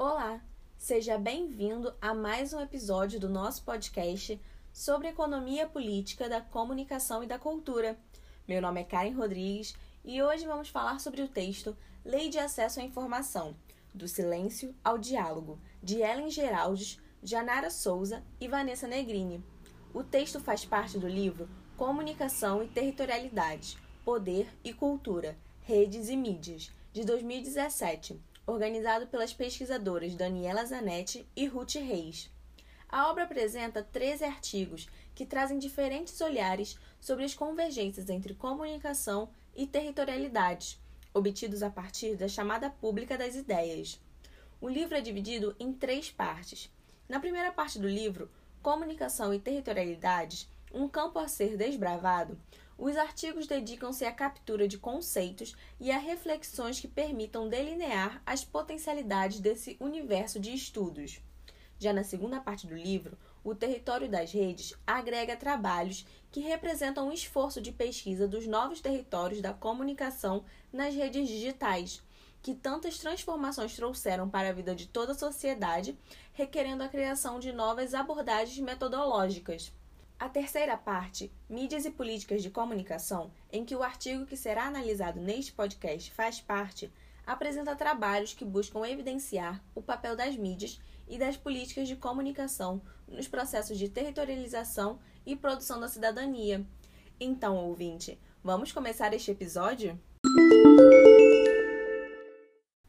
Olá, seja bem-vindo a mais um episódio do nosso podcast sobre economia política da comunicação e da cultura. Meu nome é Karen Rodrigues e hoje vamos falar sobre o texto Lei de Acesso à Informação, do Silêncio ao Diálogo, de Ellen Geraldes, Janara Souza e Vanessa Negrini. O texto faz parte do livro Comunicação e Territorialidade, Poder e Cultura, Redes e Mídias, de 2017 organizado pelas pesquisadoras Daniela Zanetti e Ruth Reis. A obra apresenta 13 artigos que trazem diferentes olhares sobre as convergências entre comunicação e territorialidades, obtidos a partir da chamada pública das ideias. O livro é dividido em três partes. Na primeira parte do livro, Comunicação e Territorialidades, um campo a ser desbravado, os artigos dedicam-se à captura de conceitos e a reflexões que permitam delinear as potencialidades desse universo de estudos. Já na segunda parte do livro, o território das redes agrega trabalhos que representam um esforço de pesquisa dos novos territórios da comunicação nas redes digitais, que tantas transformações trouxeram para a vida de toda a sociedade, requerendo a criação de novas abordagens metodológicas. A terceira parte, Mídias e Políticas de Comunicação, em que o artigo que será analisado neste podcast faz parte, apresenta trabalhos que buscam evidenciar o papel das mídias e das políticas de comunicação nos processos de territorialização e produção da cidadania. Então, ouvinte, vamos começar este episódio?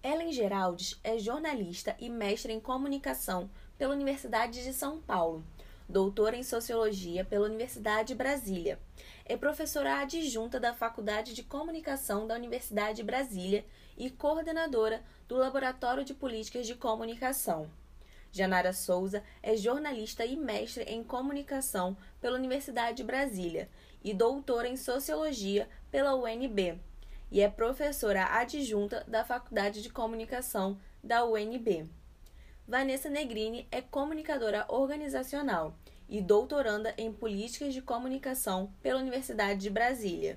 Ellen Geraldes é jornalista e mestre em comunicação pela Universidade de São Paulo doutora em Sociologia pela Universidade de Brasília. É professora adjunta da Faculdade de Comunicação da Universidade de Brasília e coordenadora do Laboratório de Políticas de Comunicação. Janara Souza é jornalista e mestre em comunicação pela Universidade de Brasília e doutora em Sociologia pela UNB, e é professora adjunta da Faculdade de Comunicação da UNB. Vanessa Negrini é comunicadora organizacional e doutoranda em políticas de comunicação pela Universidade de Brasília.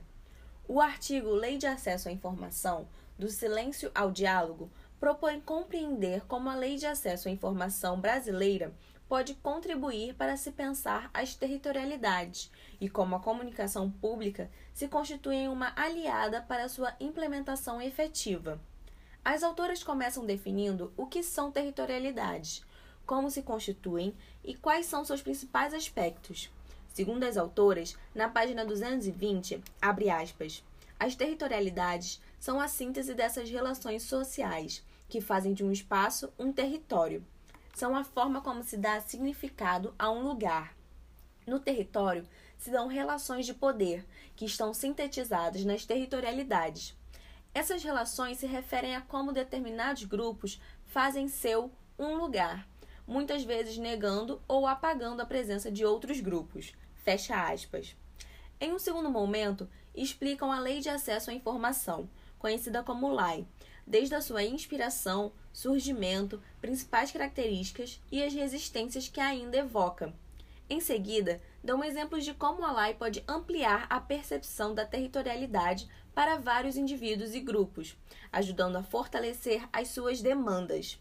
O artigo Lei de Acesso à Informação, do Silêncio ao Diálogo, propõe compreender como a Lei de Acesso à Informação brasileira pode contribuir para se pensar as territorialidades e como a comunicação pública se constitui uma aliada para sua implementação efetiva. As autoras começam definindo o que são territorialidades, como se constituem e quais são seus principais aspectos. Segundo as autoras, na página 220, abre aspas, as territorialidades são a síntese dessas relações sociais, que fazem de um espaço um território. São a forma como se dá significado a um lugar. No território se dão relações de poder, que estão sintetizadas nas territorialidades. Essas relações se referem a como determinados grupos fazem seu um lugar, muitas vezes negando ou apagando a presença de outros grupos. Fecha aspas. Em um segundo momento, explicam a Lei de Acesso à Informação, conhecida como LAI, desde a sua inspiração, surgimento, principais características e as resistências que ainda evoca. Em seguida, dão exemplos de como a lei pode ampliar a percepção da territorialidade para vários indivíduos e grupos, ajudando a fortalecer as suas demandas.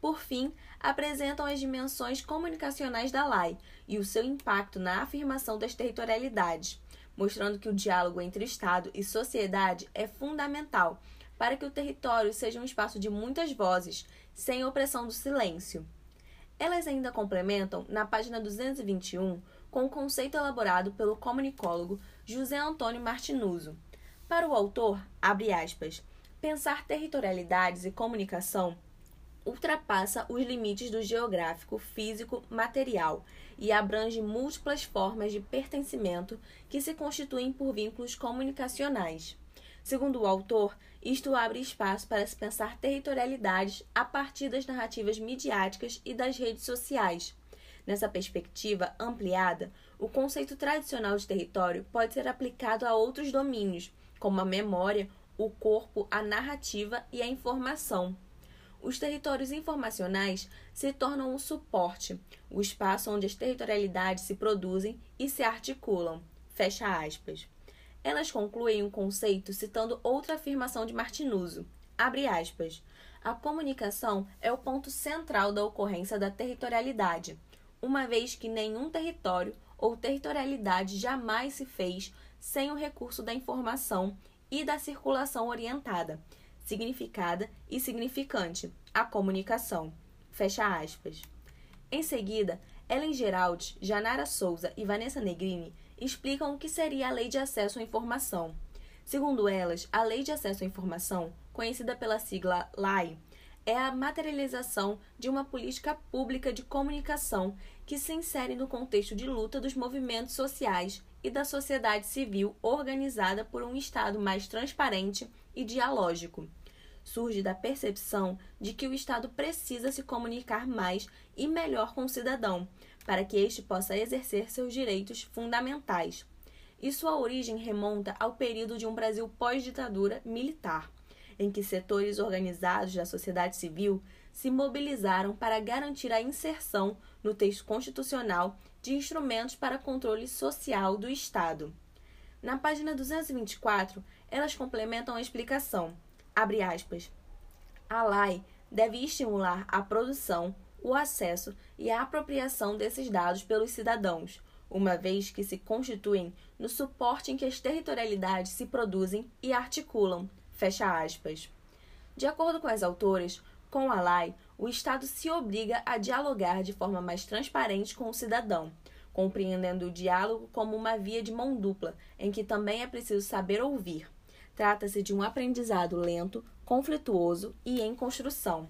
Por fim, apresentam as dimensões comunicacionais da lei e o seu impacto na afirmação das territorialidades, mostrando que o diálogo entre Estado e sociedade é fundamental para que o território seja um espaço de muitas vozes, sem opressão do silêncio. Elas ainda complementam, na página 221, com o conceito elaborado pelo comunicólogo José Antônio Martinuso. Para o autor, abre aspas, pensar territorialidades e comunicação ultrapassa os limites do geográfico, físico, material e abrange múltiplas formas de pertencimento que se constituem por vínculos comunicacionais. Segundo o autor, isto abre espaço para se pensar territorialidades a partir das narrativas midiáticas e das redes sociais. Nessa perspectiva ampliada, o conceito tradicional de território pode ser aplicado a outros domínios, como a memória, o corpo, a narrativa e a informação. Os territórios informacionais se tornam o suporte, o espaço onde as territorialidades se produzem e se articulam. Fecha aspas. Elas concluem um conceito citando outra afirmação de Martinuso, Abre aspas. A comunicação é o ponto central da ocorrência da territorialidade, uma vez que nenhum território ou territorialidade jamais se fez sem o recurso da informação e da circulação orientada, significada e significante, a comunicação. Fecha aspas. Em seguida, Ellen Geraldi, Janara Souza e Vanessa Negrini explicam o que seria a Lei de Acesso à Informação. Segundo elas, a Lei de Acesso à Informação, conhecida pela sigla LAI, é a materialização de uma política pública de comunicação que se insere no contexto de luta dos movimentos sociais e da sociedade civil organizada por um Estado mais transparente e dialógico. Surge da percepção de que o Estado precisa se comunicar mais e melhor com o cidadão, para que este possa exercer seus direitos fundamentais. E sua origem remonta ao período de um Brasil pós-ditadura militar, em que setores organizados da sociedade civil se mobilizaram para garantir a inserção no texto constitucional de instrumentos para controle social do Estado. Na página 224, elas complementam a explicação. Abre aspas. A lei deve estimular a produção, o acesso e a apropriação desses dados pelos cidadãos, uma vez que se constituem no suporte em que as territorialidades se produzem e articulam. Fecha aspas. De acordo com as autoras, com a lei, o Estado se obriga a dialogar de forma mais transparente com o cidadão, compreendendo o diálogo como uma via de mão dupla, em que também é preciso saber ouvir. Trata-se de um aprendizado lento, conflituoso e em construção.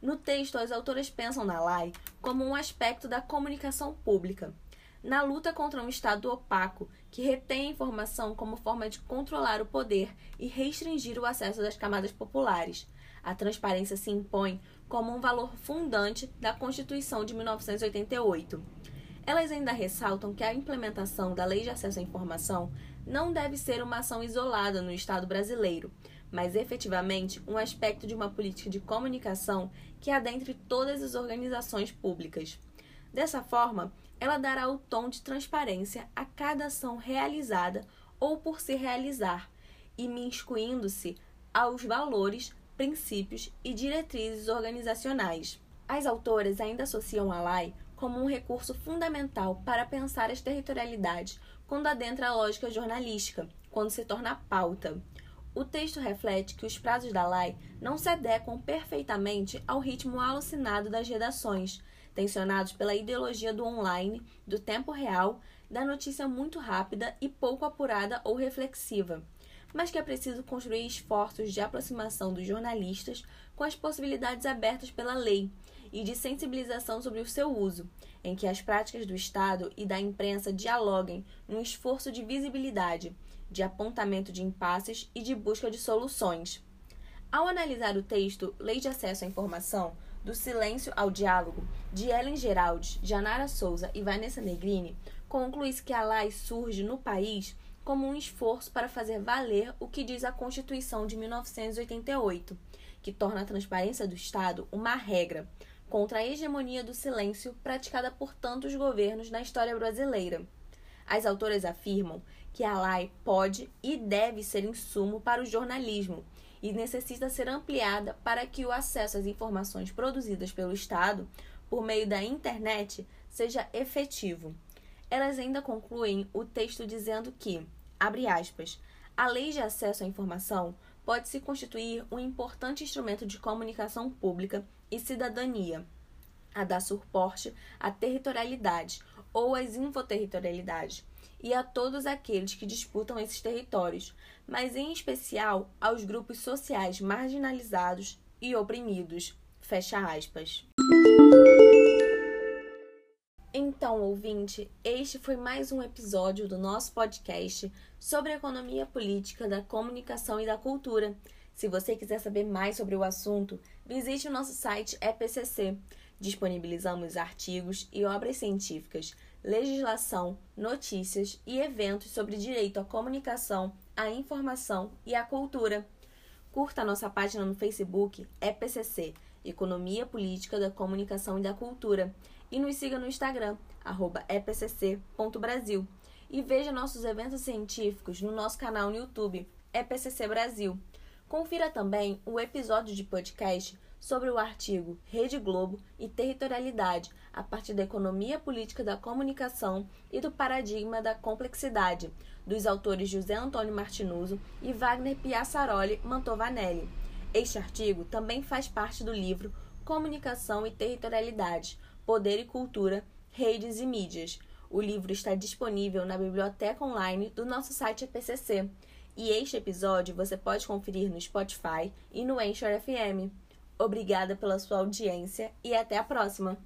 No texto, as autoras pensam na lei como um aspecto da comunicação pública, na luta contra um Estado opaco que retém a informação como forma de controlar o poder e restringir o acesso das camadas populares. A transparência se impõe como um valor fundante da Constituição de 1988. Elas ainda ressaltam que a implementação da Lei de Acesso à Informação não deve ser uma ação isolada no Estado brasileiro, mas efetivamente um aspecto de uma política de comunicação que adentre todas as organizações públicas. Dessa forma, ela dará o tom de transparência a cada ação realizada ou por se realizar, e miscuindo-se aos valores, princípios e diretrizes organizacionais. As autoras ainda associam a lei como um recurso fundamental para pensar as territorialidades quando adentra a lógica jornalística, quando se torna pauta. O texto reflete que os prazos da lei não se adequam perfeitamente ao ritmo alucinado das redações, tensionados pela ideologia do online, do tempo real, da notícia muito rápida e pouco apurada ou reflexiva, mas que é preciso construir esforços de aproximação dos jornalistas com as possibilidades abertas pela lei e de sensibilização sobre o seu uso, em que as práticas do Estado e da imprensa dialoguem num esforço de visibilidade de apontamento de impasses e de busca de soluções. Ao analisar o texto Lei de Acesso à Informação, do Silêncio ao Diálogo, de Ellen Geraldi, Janara Souza e Vanessa Negrini, conclui-se que a lei surge no país como um esforço para fazer valer o que diz a Constituição de 1988, que torna a transparência do Estado uma regra contra a hegemonia do silêncio praticada por tantos governos na história brasileira. As autoras afirmam que a lei pode e deve ser insumo para o jornalismo e necessita ser ampliada para que o acesso às informações produzidas pelo Estado por meio da internet seja efetivo. Elas ainda concluem o texto dizendo que, abre aspas, a lei de acesso à informação pode se constituir um importante instrumento de comunicação pública e cidadania, a dar suporte à territorialidade ou às infoterritorialidades e a todos aqueles que disputam esses territórios, mas em especial aos grupos sociais marginalizados e oprimidos. Fecha aspas. Então, ouvinte, este foi mais um episódio do nosso podcast sobre economia política da comunicação e da cultura. Se você quiser saber mais sobre o assunto, visite o nosso site EPCC. Disponibilizamos artigos e obras científicas legislação, notícias e eventos sobre direito à comunicação, à informação e à cultura. Curta a nossa página no Facebook EPCC, Economia Política da Comunicação e da Cultura, e nos siga no Instagram, epcc.brasil. E veja nossos eventos científicos no nosso canal no YouTube, EPCC Brasil. Confira também o episódio de podcast sobre o artigo Rede Globo e Territorialidade, a partir da economia política da comunicação e do paradigma da complexidade, dos autores José Antônio Martinuso e Wagner Piassaroli Mantovanelli. Este artigo também faz parte do livro Comunicação e Territorialidade, Poder e Cultura, Redes e Mídias. O livro está disponível na biblioteca online do nosso site APCC. E este episódio você pode conferir no Spotify e no Anchor FM. Obrigada pela sua audiência e até a próxima!